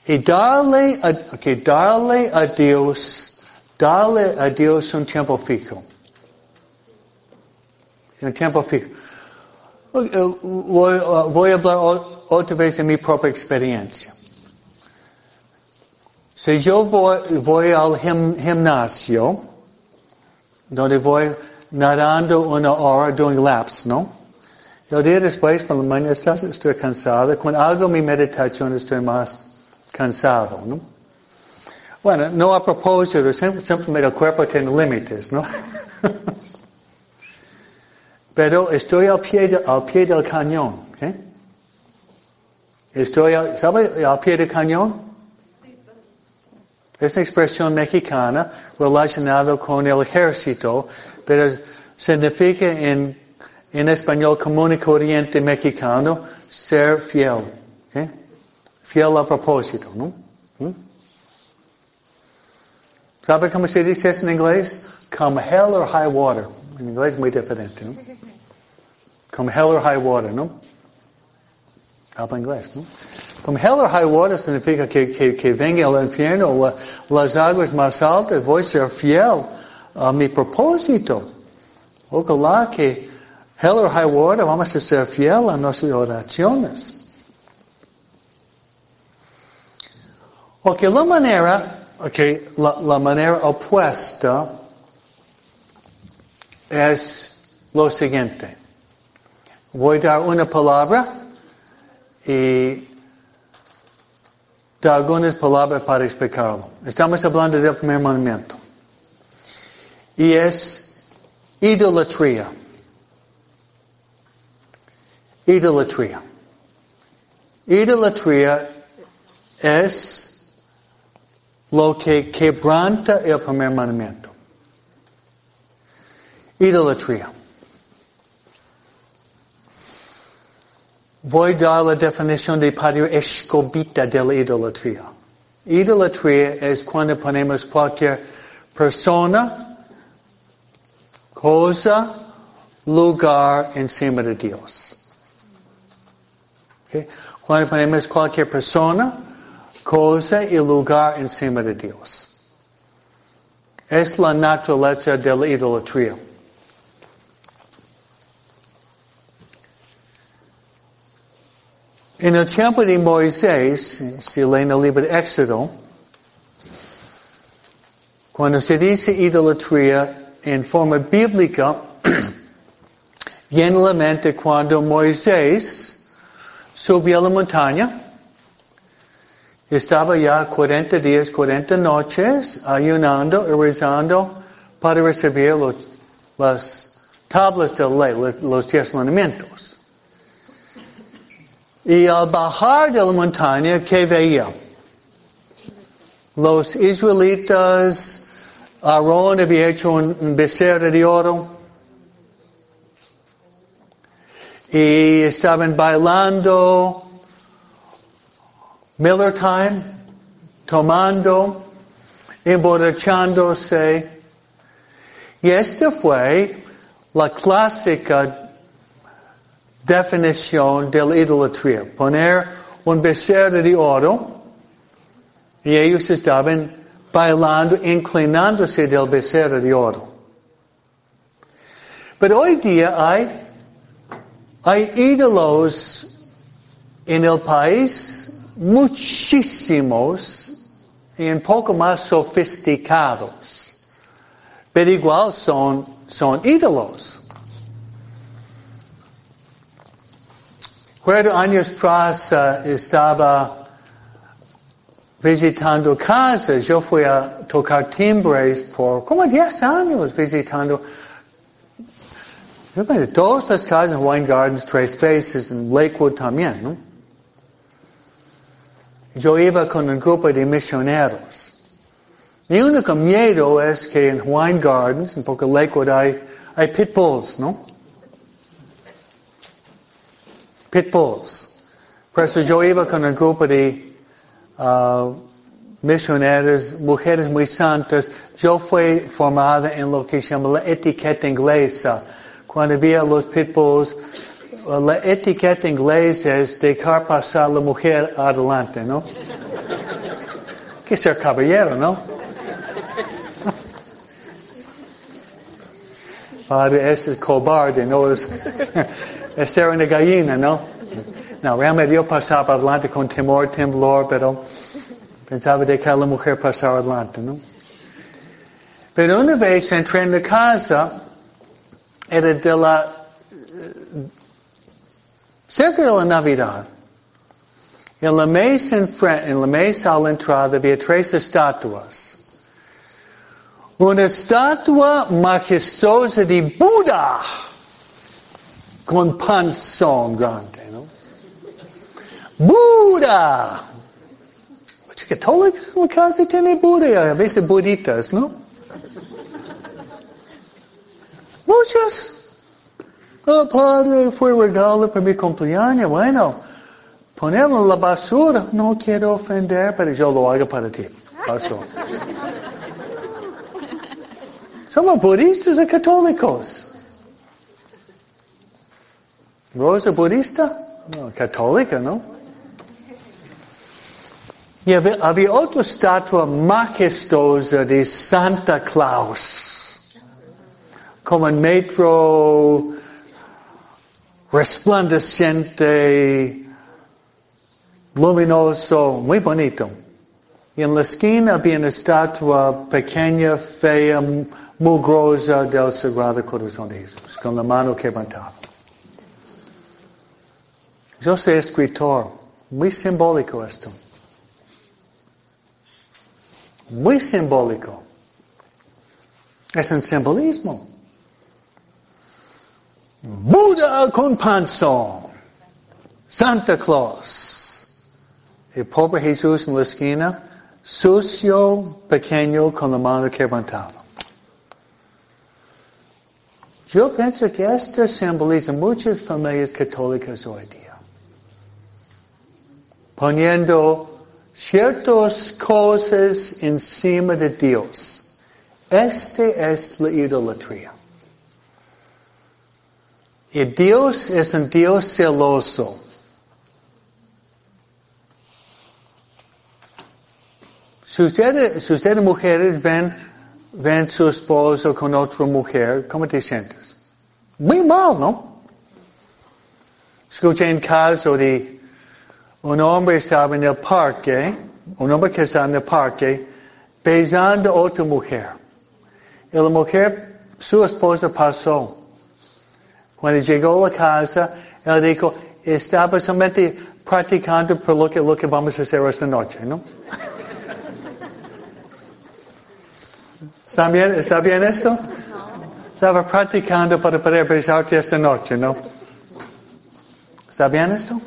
Y darle a, okay, darle a Dios, darle a Dios un tiempo fijo. Un tiempo fijo. Voy, voy a hablar otra vez de mi propia experiencia. Si yo voy, al gim, gimnasio, donde voy nadando una hora doing laps, ¿no? El día después, la mañana, estoy cansado. Cuando hago mi meditación, estoy más cansado, ¿no? Bueno, no a propósito, simplemente el cuerpo tiene límites, ¿no? Pero estoy al pie, de, al pie del cañón, ¿ok? Estoy, ¿sabe al pie del cañón? Es una expresión mexicana relacionada con el ejército, pero significa en, en español común y corriente mexicano ser fiel. ¿okay? Fiel a propósito, ¿no? ¿Mm? ¿Sabe cómo se dice eso en inglés? Come hell or high water. En inglés muy diferente, ¿no? Come hell or high water, ¿no? Habla inglés, ¿no? Come hell or high water significa que, que, que venga el infierno las aguas más altas, voy a ser fiel a mi propósito. Ojalá que hell or high water vamos a ser fiel a nuestras oraciones. Ok, la manera, okay, la, la manera opuesta es lo siguiente. Voy a dar una palabra y dar algunas palabras para explicarlo. Estamos hablando del primer mandamiento. Y es idolatría. Idolatría. Idolatría es lo que quebranta el primer mandamiento. Idolatría. Voy a dar la definición de Padre Escobita de la idolatría. Idolatría es cuando ponemos cualquier persona, cosa, lugar encima de Dios. Okay? Cuando ponemos cualquier persona, cosa y lugar encima de Dios. Es la naturaleza de la idolatría. En el tiempo de Moisés, si leen el libro de Éxodo, cuando se dice idolatría en forma bíblica, viene a la mente cuando Moisés subió a la montaña, estaba ya 40 días, 40 noches ayunando y rezando para recibir los, las tablas de ley, los, los diez mandamientos. Y al bajar de la montaña, ¿qué veía? Los israelitas, Aarón había hecho un, becerro de oro. Y estaban bailando, Miller Time, tomando, emborrachándose. Y esta fue la clásica definición de la idolatría. Poner un becerro de oro y ellos estaban bailando, inclinándose del becerro de oro. Pero hoy día hay, hay ídolos en el país muchísimos y un poco más sofisticados. Pero igual son, son ídolos. Recuerdo años atrás uh, estaba visitando casas. Yo fui a tocar timbres por como 10 años visitando. Yo me todas las casas en Wine Gardens, Tres Faces, en Lakewood también, ¿no? Yo iba con un grupo de misioneros. Mi único miedo es que en Wine Gardens, en poco Lakewood, hay, hay pitbulls, ¿no? Pitbulls. Por eso yo iba con un grupo de uh, misioneros, mujeres muy santas. Yo fui formada en lo que se llama la etiqueta inglesa. Cuando había los pitbulls, la etiqueta inglesa es dejar pasar la mujer adelante, ¿no? que ser caballero, ¿no? Padre, ese es cobarde, no es ser una gallina, ¿no? No, realmente yo pasaba adelante con temor, temblor, pero pensaba dejar la mujer pasar adelante, ¿no? Pero una vez entré en la casa, era de la, cerca de la Navidad. En la mesa enfrente, en la mesa a la había tres estatuas. Una estatua majestuosa de Buda con panzón grande, ¿no? Buda! Muchos católicos en la casa tienen Buda, a veces buditas, ¿no? Muchos. Oh, padre, fue regalo para mi cumpleaños. Bueno, ponerlo en la basura. No quiero ofender, pero yo lo hago para ti. Basura. Somos budistas y católicos. Rosa budista? Católica, ¿no? Y había, había otra estatua majestuosa de Santa Claus. Como un metro resplandeciente, luminoso, muy bonito. Y en la esquina había una estatua pequeña, fea, mugrosa del Sagrado Corazón de Jesús, con la mano quebrantada. Yo soy escritor, muy simbólico esto. Muy simbólico. Es un simbolismo. Buda con panzón. Santa Claus. El pobre Jesús en la esquina, sucio, pequeño, con la mano quebrantada. Yo pienso que esto simboliza muchas familias católicas hoy día. Poniendo ciertas cosas encima de Dios. Este es la idolatría. Y Dios es un Dios celoso. Si ustedes, si ustedes mujeres ven, ven su esposo con otra mujer, ¿cómo te sientes? Muy mal, ¿no? Escuché en caso de un hombre estaba en el parque, un hombre que estaba en el parque, besando a otra mujer. Y la mujer, su esposa pasó. Cuando llegó a la casa, él dijo, estaba solamente practicando por lo que, lo que vamos a hacer esta noche, ¿no? ¿Está bien, ¿Está bien esto? Estaba practicando para poder besarte esta noche, ¿no? ¿Está bien esto?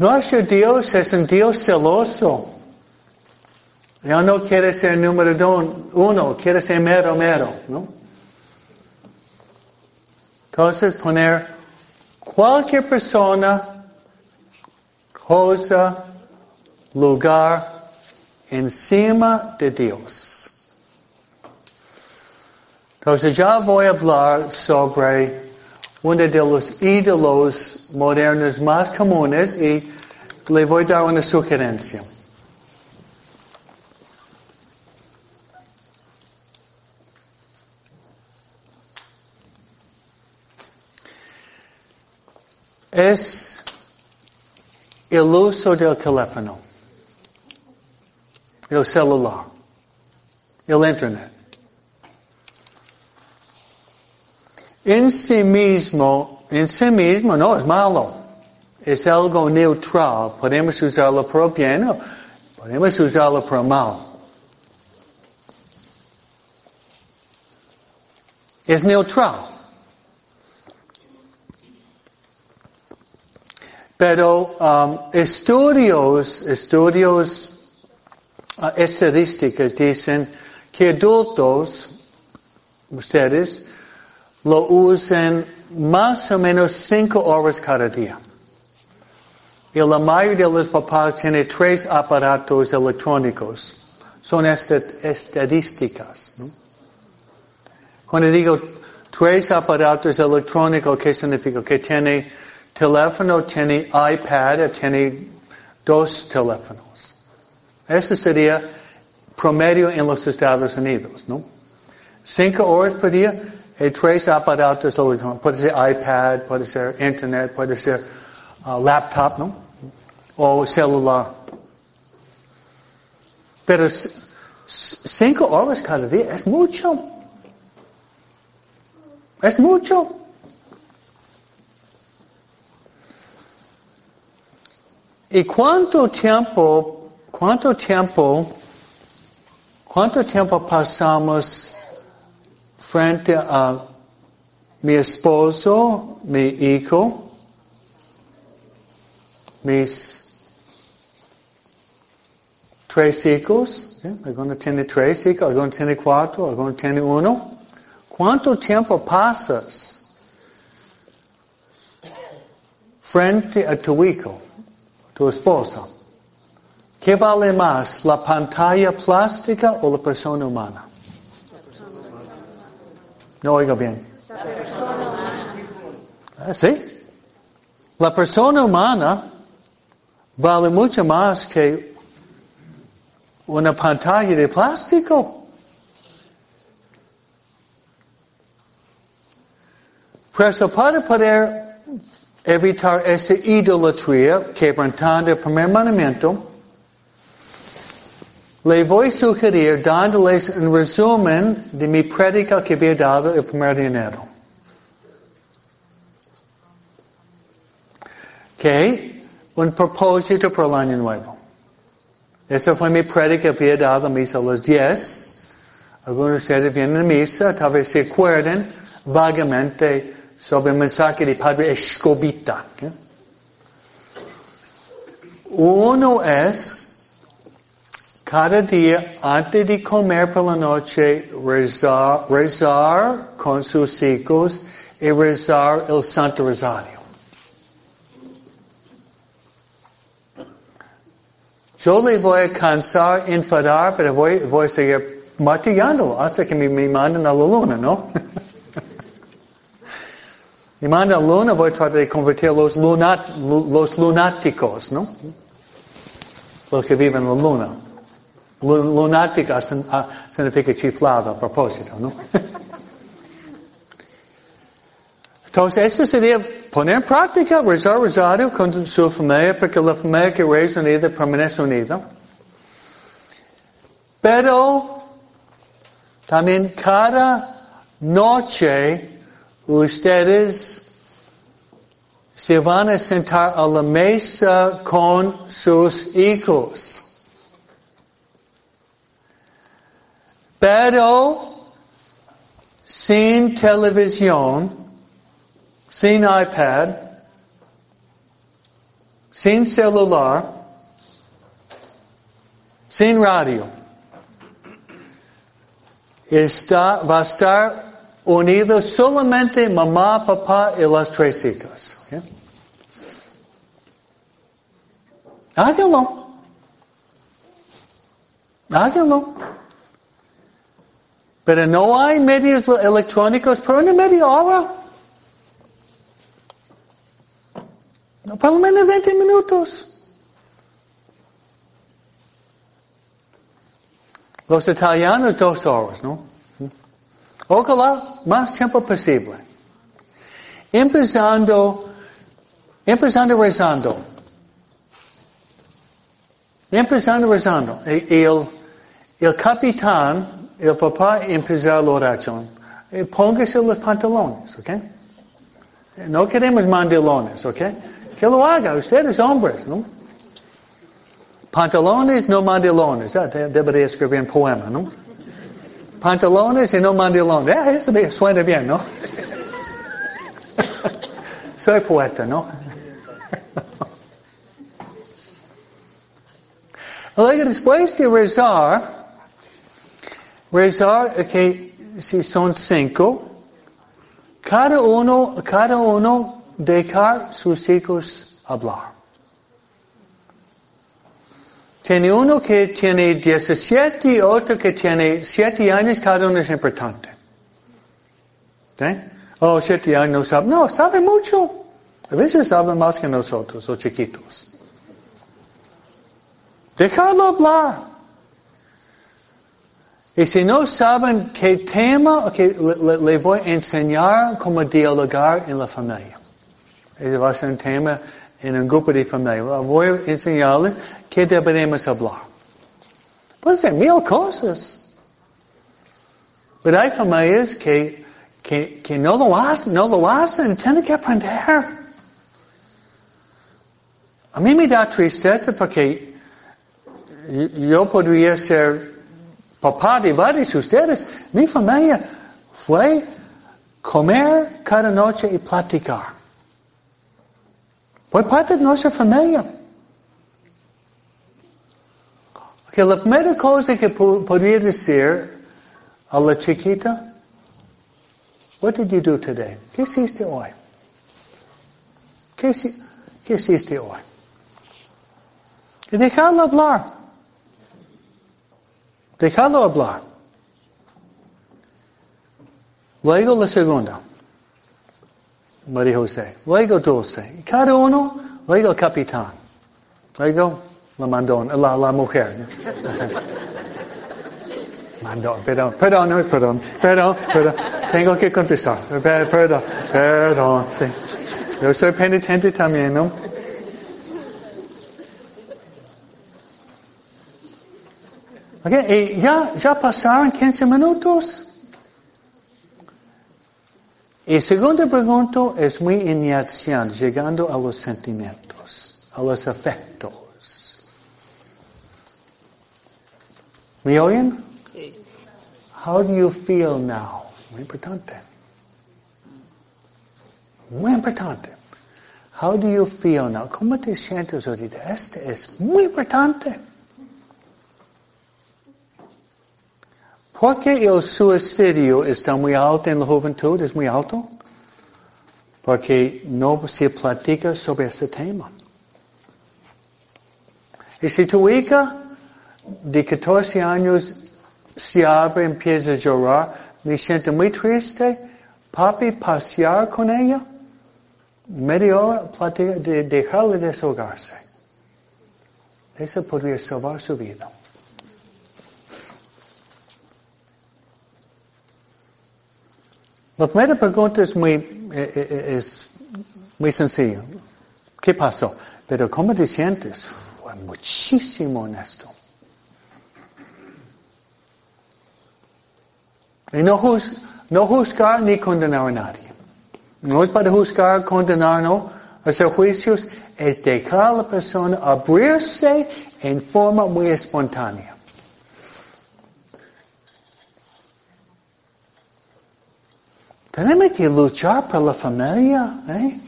Nuestro Dios es un Dios celoso. Ya no quiere ser número uno, quiere ser mero, mero, ¿no? Entonces poner cualquier persona, cosa, lugar, encima de Dios. Entonces ya voy a hablar sobre uno de los ídolos modernos más comunes y le voy a dar una sugerencia. Es el uso del teléfono, el celular, el internet. En sí mismo, en sí mismo no es malo. Es algo neutral. Podemos usarlo por bien podemos usarlo por mal. Es neutral. Pero um, estudios, estudios uh, estadísticos dicen que adultos, ustedes, lo usan más o menos cinco horas cada día. Y la mayoría de los papás tiene tres aparatos electrónicos. Son estadísticas. ¿no? Cuando digo tres aparatos electrónicos, ¿qué significa? Que tiene teléfono, tiene iPad, tiene dos teléfonos. Eso sería promedio en los Estados Unidos, ¿no? Cinco horas por día, hay tres aparatos electrónicos. Puede ser iPad, puede ser Internet, puede ser uh, laptop, ¿no? O celular. Pero cinco horas cada día es mucho. Es mucho. ¿Y cuánto tiempo, cuánto tiempo, cuánto tiempo pasamos frente a mi esposo, mi hijo, mis tres hijos? ¿sí? Algunos tienen tres hijos, algunos tienen cuatro, algunos tienen uno. ¿Cuánto tiempo pasas frente a tu hijo? tu esposa. ¿Qué vale más, la pantalla plástica o la persona humana? No oigo bien. ¿Ah, ¿Sí? La persona humana vale mucho más que una pantalla de plástico. Por eso para poder evitar esta idolatría quebrantando el primer mandamiento, le voy a sugerir dándoles un resumen de mi prédica que había dado el primer de enero. Que un propósito para el año nuevo. Esa fue mi prédica que había dado a misa a las 10. Algunos de ustedes vienen a misa, tal vez se acuerden vagamente sobre el mensaje de Padre Escobita. Uno es, cada día antes de comer por la noche, rezar, rezar con sus hijos y rezar el Santo Rosario. Yo le voy a cansar, enfadar, pero voy, voy a seguir martillando hasta que me, me manden a la luna, ¿no? Y manda a luna, voy a tratar de convertir los, lunat, los lunáticos, ¿no? Los que viven en la luna. Lunática significa chiflado a propósito, ¿no? Entonces, eso sería poner en práctica, rezar rosario con su familia, porque la familia que reza unida permanece unida. Pero, también cada noche, ustedes se van a sentar a la mesa con sus hijos. Pero sin televisión, sin iPad, sin celular, sin radio. Está, va a estar unidos solamente mamá, papá y las tres hijas. ¿okay? Háganlo. Háganlo. Pero no hay medios electrónicos por una media hora. No, por lo menos 20 minutos. Los italianos dos horas, ¿no? Ojalá más tiempo posible. Empezando, empezando rezando. Empezando rezando. El, el capitán, el papá empezó la oración. eh, póngase los pantalones, ¿ok? No queremos mandilones, ¿ok? Que lo haga, ustedes hombres, ¿no? Pantalones, no mandilones. Ah, de- debería escribir un poema, ¿no? Pantalones y no mandilones. Ah, eso suena bien, ¿no? Soy poeta, ¿no? Luego, después de rezar, rezar, que si son cinco, cada uno, cada uno dejar sus hijos hablar. Tiene uno que tiene 17 y otro que tiene 7 años, cada uno es importante. ¿Eh? Oh, 7 años no sabe. No, sabe mucho. A veces saben más que nosotros, los chiquitos. Dejarlo hablar. Si no saben qué tema, okay, le- le voy a enseñar cómo dialogar en la familia. Ese va a ser un tema en un grupo de familia. Voy a enseñarles qué deberemos hablar. Puede ser mil cosas. Pero hay familias que, que, que no lo hacen, no lo hacen, tienen que aprender. A mí me da tristeza porque yo podría ser papá de varios de ustedes. Mi familia fue comer cada noche y platicar. Fue parte de nuestra familia. Que la primera cosa que po- podría decir a la chiquita, what did you do today? ¿Qué hiciste hoy? ¿Qué, qué hiciste hoy? Y dejarlo hablar. Dejarlo hablar. Luego la segunda. María José. Luego Dulce. Y Cada uno, luego el capitán. Luego la mandona, la, la mujer. Mandón, perdón, perdón, perdón, perdón, perdón. Tengo que contestar. Per- Perdón, perdón, sí. Yo soy penitente también, ¿no? Ok, y ya, ya pasaron 15 minutos. Y segunda pregunta es muy inicial, llegando a los sentimientos, a los afectos. ¿Me oyen? Sí. How do you feel now? Muy importante. Muy importante. How do you feel now? ¿Cómo te sientes ahorita? Este es muy importante. ¿Por qué el suicidio está muy alto en la juventud? ¿Es muy alto? Porque no se platica sobre ese tema. Y si tu hija de 14 años se abre, empieza a llorar, me siento muy triste, papi, pasear con ella, media hora, platicar, de dejarle desahogarse. Eso podría salvar su vida. La primera pregunta es muy, eh, eh, es muy sencilla. ¿Qué pasó? Pero ¿cómo te sientes? Fue muchísimo honesto. Y no, juz- no juzgar ni condenar a nadie. No es para juzgar, condenar, no. Hacer juicios es dejar a la persona abrirse en forma muy espontánea. Tenemos que luchar por la familia, ¿eh?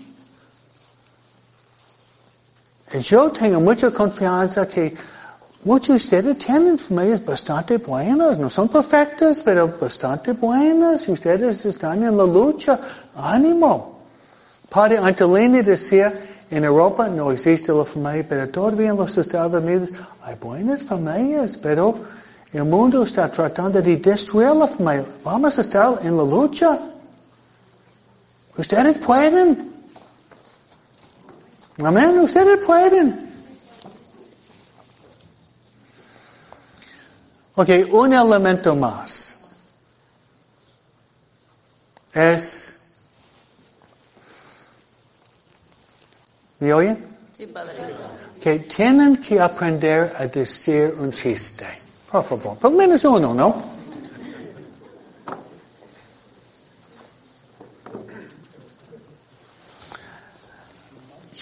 Y Yo tengo mucha confianza que muchos de ustedes tienen familias bastante buenas, no son perfectas, pero bastante buenas, ustedes están en la lucha. Ánimo. Padre Antolini decía, en Europa no existe la familia, pero todavía en los Estados Unidos hay buenas familias, pero el mundo está tratando de destruir la familia. Vamos a estar en la lucha. Ustedes pueden. Amén, ustedes pueden. Ok, un elemento más. Es... ¿Me oyen? Sí, Padre. Que tienen que aprender a decir un chiste. Por favor, por menos uno, ¿no?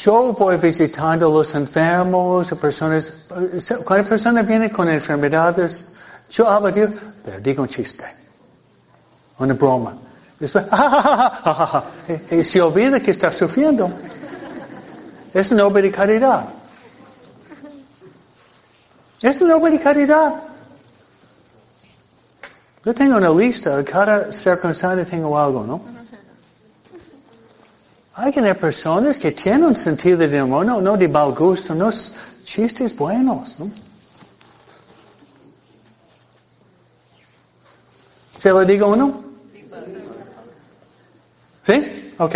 Yo voy visitando los enfermos, personas, cuando persona viene con enfermedades, yo hablo de pero digo un chiste, una broma. Después, y, se olvida que está sufriendo. Es una obra de caridad. Es una obra de caridad. Yo tengo una lista, cada circunstancia tengo algo, ¿no? Hay personas que tienen un sentido de humor, no, no de mal gusto, no chistes buenos, ¿no? ¿Se lo digo uno? ¿Sí? Ok.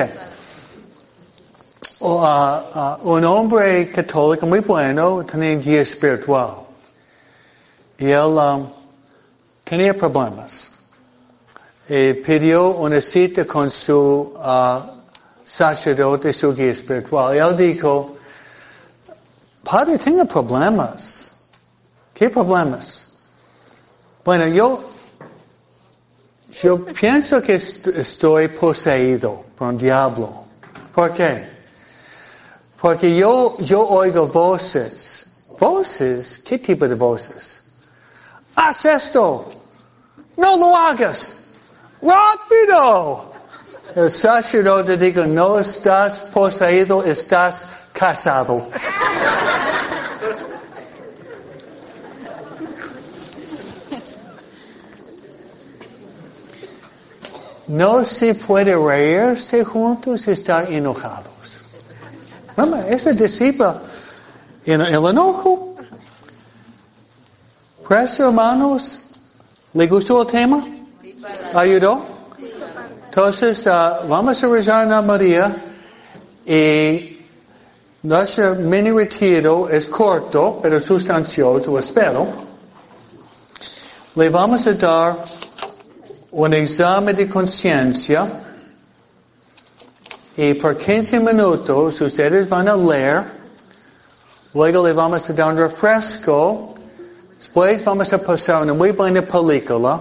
Uh, uh, un hombre católico muy bueno tenía un guía espiritual. Y él um, tenía problemas. Y pidió una cita con su uh, sacerdote, su guía espiritual. Y él dijo, Padre, tengo problemas. ¿Qué problemas? Bueno, yo yo pienso que estoy poseído por un diablo. ¿Por qué? Porque yo, yo oigo voces. ¿Voces? ¿Qué tipo de voces? Haz esto. No lo hagas. Rápido. El sacerdote dijo, no estás poseído, estás casado. No se puede reírse juntos y estar enojados. Mamá, ese disipa el enojo. Preso, hermanos, ¿le gustó el tema? ¿Ayudó? Entonces, uh, vamos a rezar a María y nuestro mini retiro es corto, pero sustancioso, espero. Le vamos a dar un examen de conciencia y por 15 minutos ustedes van a leer, luego le vamos a dar un refresco, después vamos a pasar una muy buena película.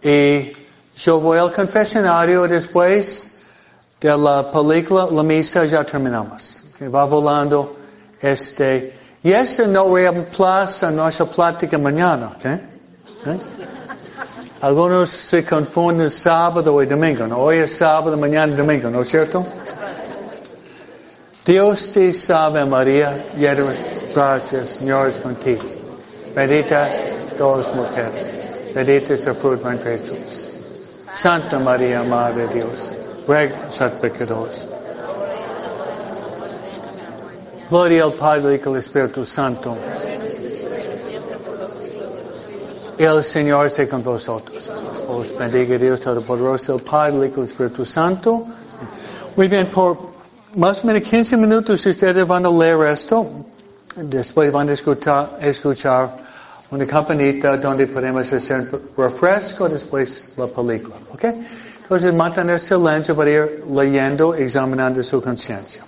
Y yo voy al confesionario después de la película, la misa ya terminamos. Va volando este, y este no reemplaza nuestra plática mañana, ¿ok? ¿Okay? Algunos se confunden sábado y domingo. ¿no? Hoy es sábado, mañana es domingo, ¿no es cierto? Dios te salve María, llena gracias, Señor es contigo. Bendita todas mujeres. Bendita es el fruto de Jesús. Santa María, Madre de Dios, ruega pecadores. Gloria al Padre y al Espíritu Santo. El Señor esté con vosotros. Os bendiga Dios Todopoderoso, el Padre, el Espíritu Santo. Muy bien, por más o menos 15 minutos ustedes van a leer esto. Después van a escuchar, escuchar una campanita donde podemos hacer refresco, después la película. ¿Ok? Entonces mantener silencio para ir leyendo, examinando su conciencia.